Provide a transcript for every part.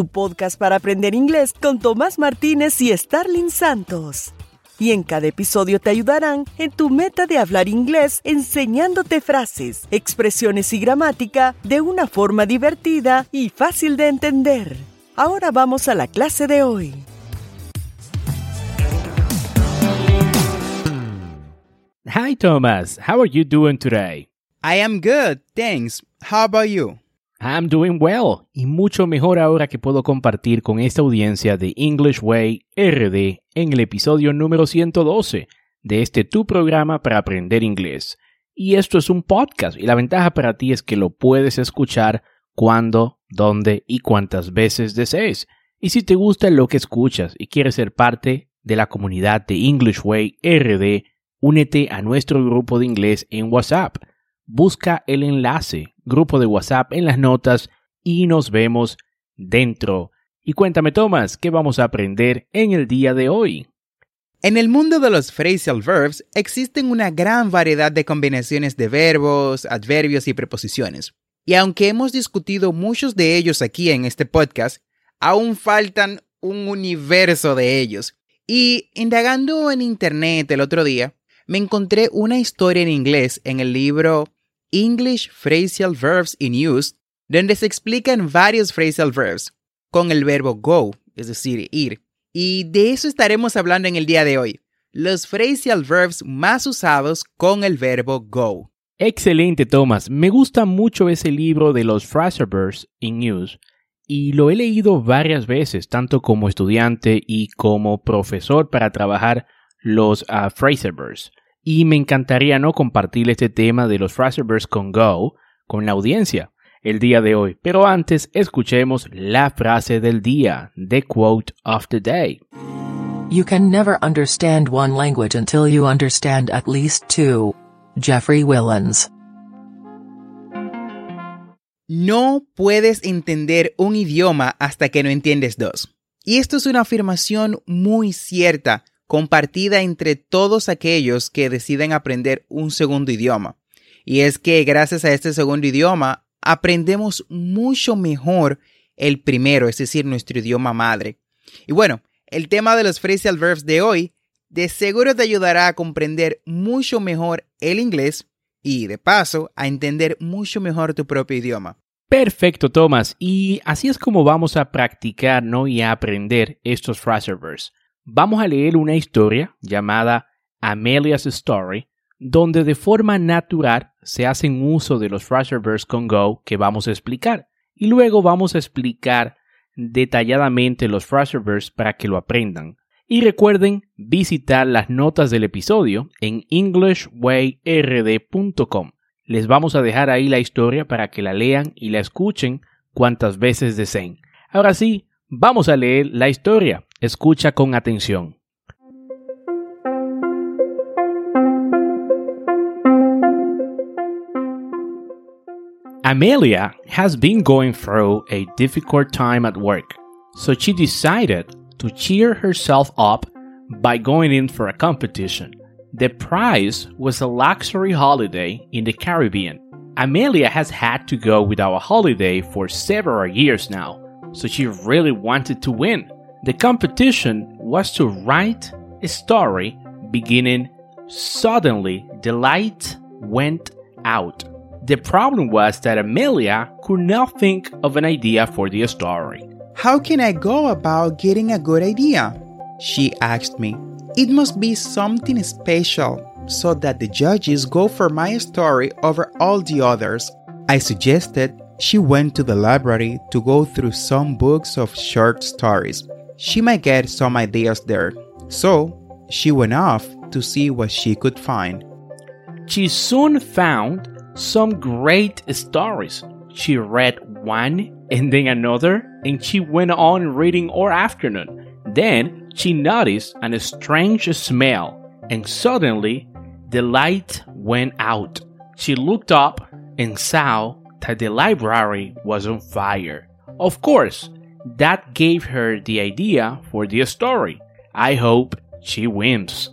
tu podcast para aprender inglés con Tomás Martínez y Starling Santos. Y en cada episodio te ayudarán en tu meta de hablar inglés enseñándote frases, expresiones y gramática de una forma divertida y fácil de entender. Ahora vamos a la clase de hoy. Hi Thomas, how are you doing today? I am good, thanks. How about you? I'm doing well y mucho mejor ahora que puedo compartir con esta audiencia de English Way RD en el episodio número 112 de este tu programa para aprender inglés. Y esto es un podcast y la ventaja para ti es que lo puedes escuchar cuando, dónde y cuántas veces desees. Y si te gusta lo que escuchas y quieres ser parte de la comunidad de English Way RD, únete a nuestro grupo de inglés en WhatsApp busca el enlace, grupo de WhatsApp en las notas y nos vemos dentro. Y cuéntame, Tomás, ¿qué vamos a aprender en el día de hoy? En el mundo de los phrasal verbs existen una gran variedad de combinaciones de verbos, adverbios y preposiciones. Y aunque hemos discutido muchos de ellos aquí en este podcast, aún faltan un universo de ellos. Y indagando en internet el otro día, me encontré una historia en inglés en el libro English Phrasal Verbs in Use, donde se explican varios phrasal verbs con el verbo go, es decir, ir. Y de eso estaremos hablando en el día de hoy, los phrasal verbs más usados con el verbo go. Excelente, Thomas. Me gusta mucho ese libro de los phrasal verbs in use y lo he leído varias veces, tanto como estudiante y como profesor para trabajar los uh, phrasal verbs y me encantaría no compartir este tema de los Fraserverse con Go con la audiencia el día de hoy. Pero antes escuchemos la frase del día, the quote of the day. You can never understand one language until you understand at least two. Jeffrey Willens. No puedes entender un idioma hasta que no entiendes dos. Y esto es una afirmación muy cierta compartida entre todos aquellos que deciden aprender un segundo idioma. Y es que gracias a este segundo idioma aprendemos mucho mejor el primero, es decir, nuestro idioma madre. Y bueno, el tema de los phrasal verbs de hoy de seguro te ayudará a comprender mucho mejor el inglés y de paso a entender mucho mejor tu propio idioma. Perfecto, Thomas. Y así es como vamos a practicar ¿no? y a aprender estos phrasal verbs vamos a leer una historia llamada Amelia's Story, donde de forma natural se hacen uso de los verbs con go que vamos a explicar. Y luego vamos a explicar detalladamente los verbs para que lo aprendan. Y recuerden visitar las notas del episodio en englishwayrd.com. Les vamos a dejar ahí la historia para que la lean y la escuchen cuantas veces deseen. Ahora sí, vamos a leer la historia. Escucha con atención. Amelia has been going through a difficult time at work, so she decided to cheer herself up by going in for a competition. The prize was a luxury holiday in the Caribbean. Amelia has had to go without a holiday for several years now, so she really wanted to win. The competition was to write a story beginning Suddenly, the light went out. The problem was that Amelia could not think of an idea for the story. How can I go about getting a good idea? She asked me. It must be something special so that the judges go for my story over all the others. I suggested she went to the library to go through some books of short stories. She might get some ideas there. So, she went off to see what she could find. She soon found some great stories. She read one and then another, and she went on reading all afternoon. Then she noticed a strange smell, and suddenly the light went out. She looked up and saw that the library was on fire. Of course, that gave her the idea for the story. I hope she wins.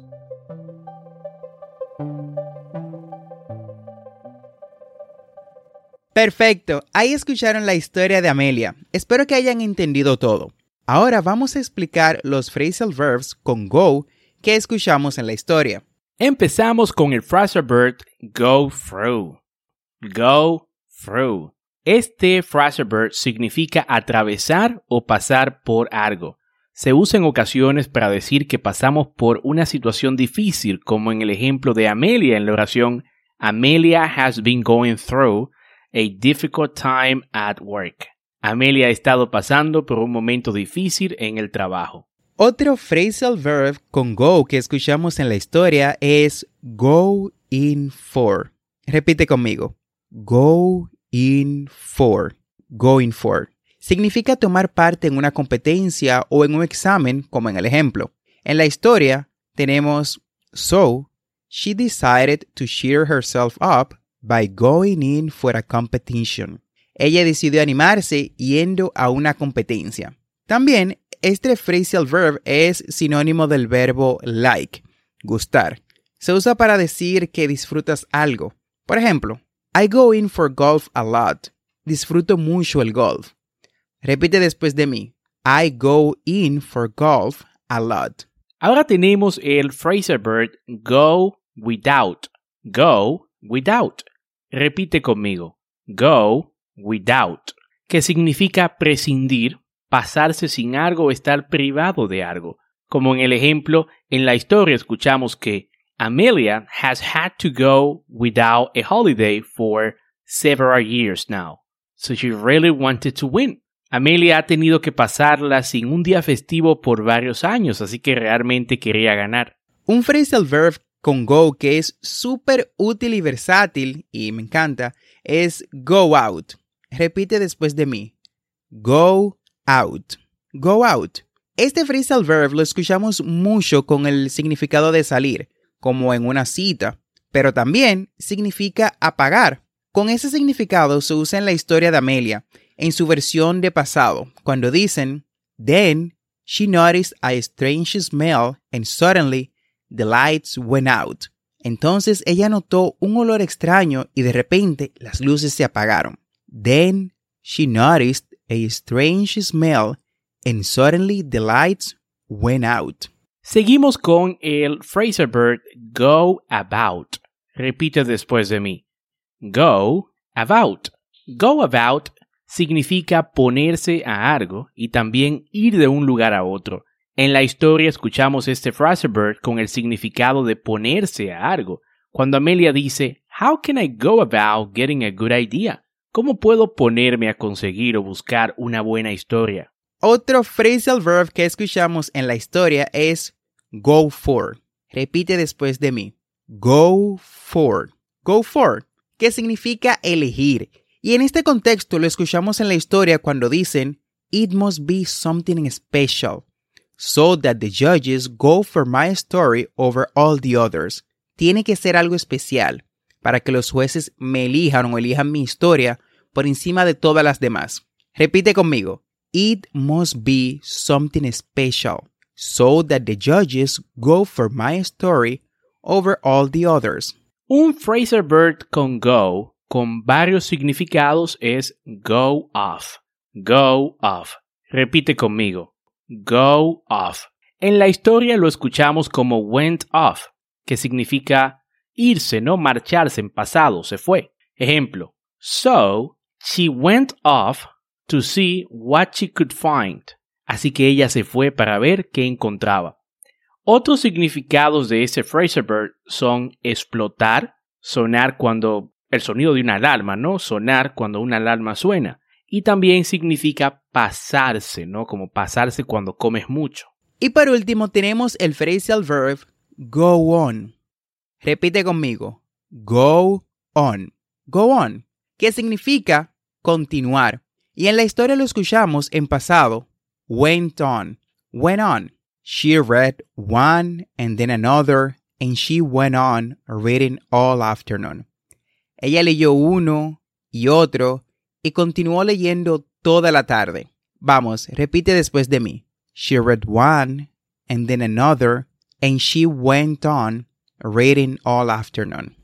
Perfecto, ahí escucharon la historia de Amelia. Espero que hayan entendido todo. Ahora vamos a explicar los phrasal verbs con go que escuchamos en la historia. Empezamos con el phrasal verb go through. Go through. Este verb significa atravesar o pasar por algo. Se usa en ocasiones para decir que pasamos por una situación difícil, como en el ejemplo de Amelia en la oración Amelia has been going through a difficult time at work. Amelia ha estado pasando por un momento difícil en el trabajo. Otro phrasal verb con go que escuchamos en la historia es go in for. Repite conmigo. Go in for. Go in for. Significa tomar parte en una competencia o en un examen, como en el ejemplo. En la historia tenemos So, she decided to cheer herself up by going in for a competition. Ella decidió animarse yendo a una competencia. También, este phrasal verb es sinónimo del verbo like, gustar. Se usa para decir que disfrutas algo. Por ejemplo, I go in for golf a lot. Disfruto mucho el golf. Repite después de mí. I go in for golf a lot. Ahora tenemos el phrasal verb go without. Go without. Repite conmigo. Go without. Que significa prescindir, pasarse sin algo o estar privado de algo. Como en el ejemplo, en la historia escuchamos que Amelia has had to go without a holiday for several years now. So she really wanted to win. Amelia ha tenido que pasarla sin un día festivo por varios años, así que realmente quería ganar. Un phrasal verb con go que es súper útil y versátil, y me encanta, es go out. Repite después de mí. Go out. Go out. Este phrasal verb lo escuchamos mucho con el significado de salir, como en una cita, pero también significa apagar. Con ese significado se usa en la historia de Amelia, en su versión de pasado, cuando dicen, Then she noticed a strange smell and suddenly the lights went out. Entonces ella notó un olor extraño y de repente las luces se apagaron. Then she noticed a strange smell and suddenly the lights went out. Seguimos con el verb go about. Repite después de mí. Go about. Go about significa ponerse a algo y también ir de un lugar a otro. En la historia escuchamos este verb con el significado de ponerse a algo. Cuando Amelia dice, How can I go about getting a good idea? ¿Cómo puedo ponerme a conseguir o buscar una buena historia? Otro phrasal verb que escuchamos en la historia es go for. Repite después de mí. Go for. Go for, que significa elegir. Y en este contexto lo escuchamos en la historia cuando dicen, It must be something special, so that the judges go for my story over all the others. Tiene que ser algo especial para que los jueces me elijan o elijan mi historia por encima de todas las demás. Repite conmigo. It must be something special, so that the judges go for my story over all the others. Un phrasal verb con go con varios significados es go off. Go off. Repite conmigo. Go off. En la historia lo escuchamos como went off, que significa irse, no marcharse en pasado, se fue. Ejemplo. So, she went off to see what she could find. Así que ella se fue para ver qué encontraba. Otros significados de ese phrasal verb son explotar, sonar cuando el sonido de una alarma, ¿no? Sonar cuando una alarma suena. Y también significa pasarse, ¿no? Como pasarse cuando comes mucho. Y por último tenemos el phrasal verb go on. Repite conmigo. Go on. Go on. Que significa continuar. Y en la historia lo escuchamos en pasado. Went on. Went on. She read one and then another, and she went on reading all afternoon. Ella leyó uno y otro y continuó leyendo toda la tarde. Vamos, repite después de mí. She read one and then another, and she went on reading all afternoon.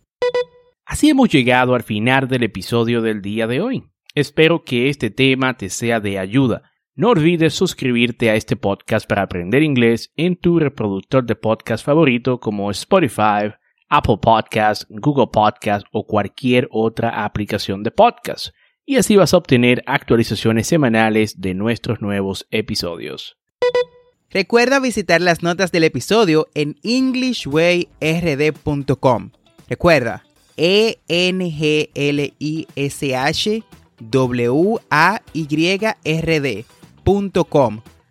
Así hemos llegado al final del episodio del día de hoy. Espero que este tema te sea de ayuda no olvides suscribirte a este podcast para aprender inglés en tu reproductor de podcast favorito como Spotify, Apple Podcast, Google Podcast o cualquier otra aplicación de podcast. Y así vas a obtener actualizaciones semanales de nuestros nuevos episodios. Recuerda visitar las notas del episodio en englishwayrd.com. Recuerda, E N G L I S H W A Y R D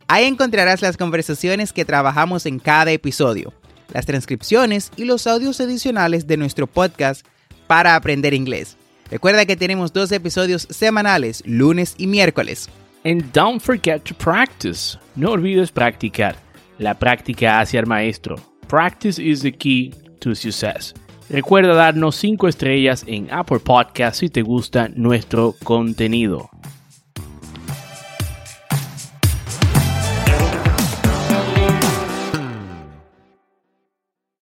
Ahí encontrarás las conversaciones que trabajamos en cada episodio, las transcripciones y los audios adicionales de nuestro podcast para aprender inglés. Recuerda que tenemos dos episodios semanales, lunes y miércoles. And don't forget to practice. No olvides practicar. La práctica hace al maestro. Practice is the key to success. Recuerda darnos 5 estrellas en Apple Podcast si te gusta nuestro contenido.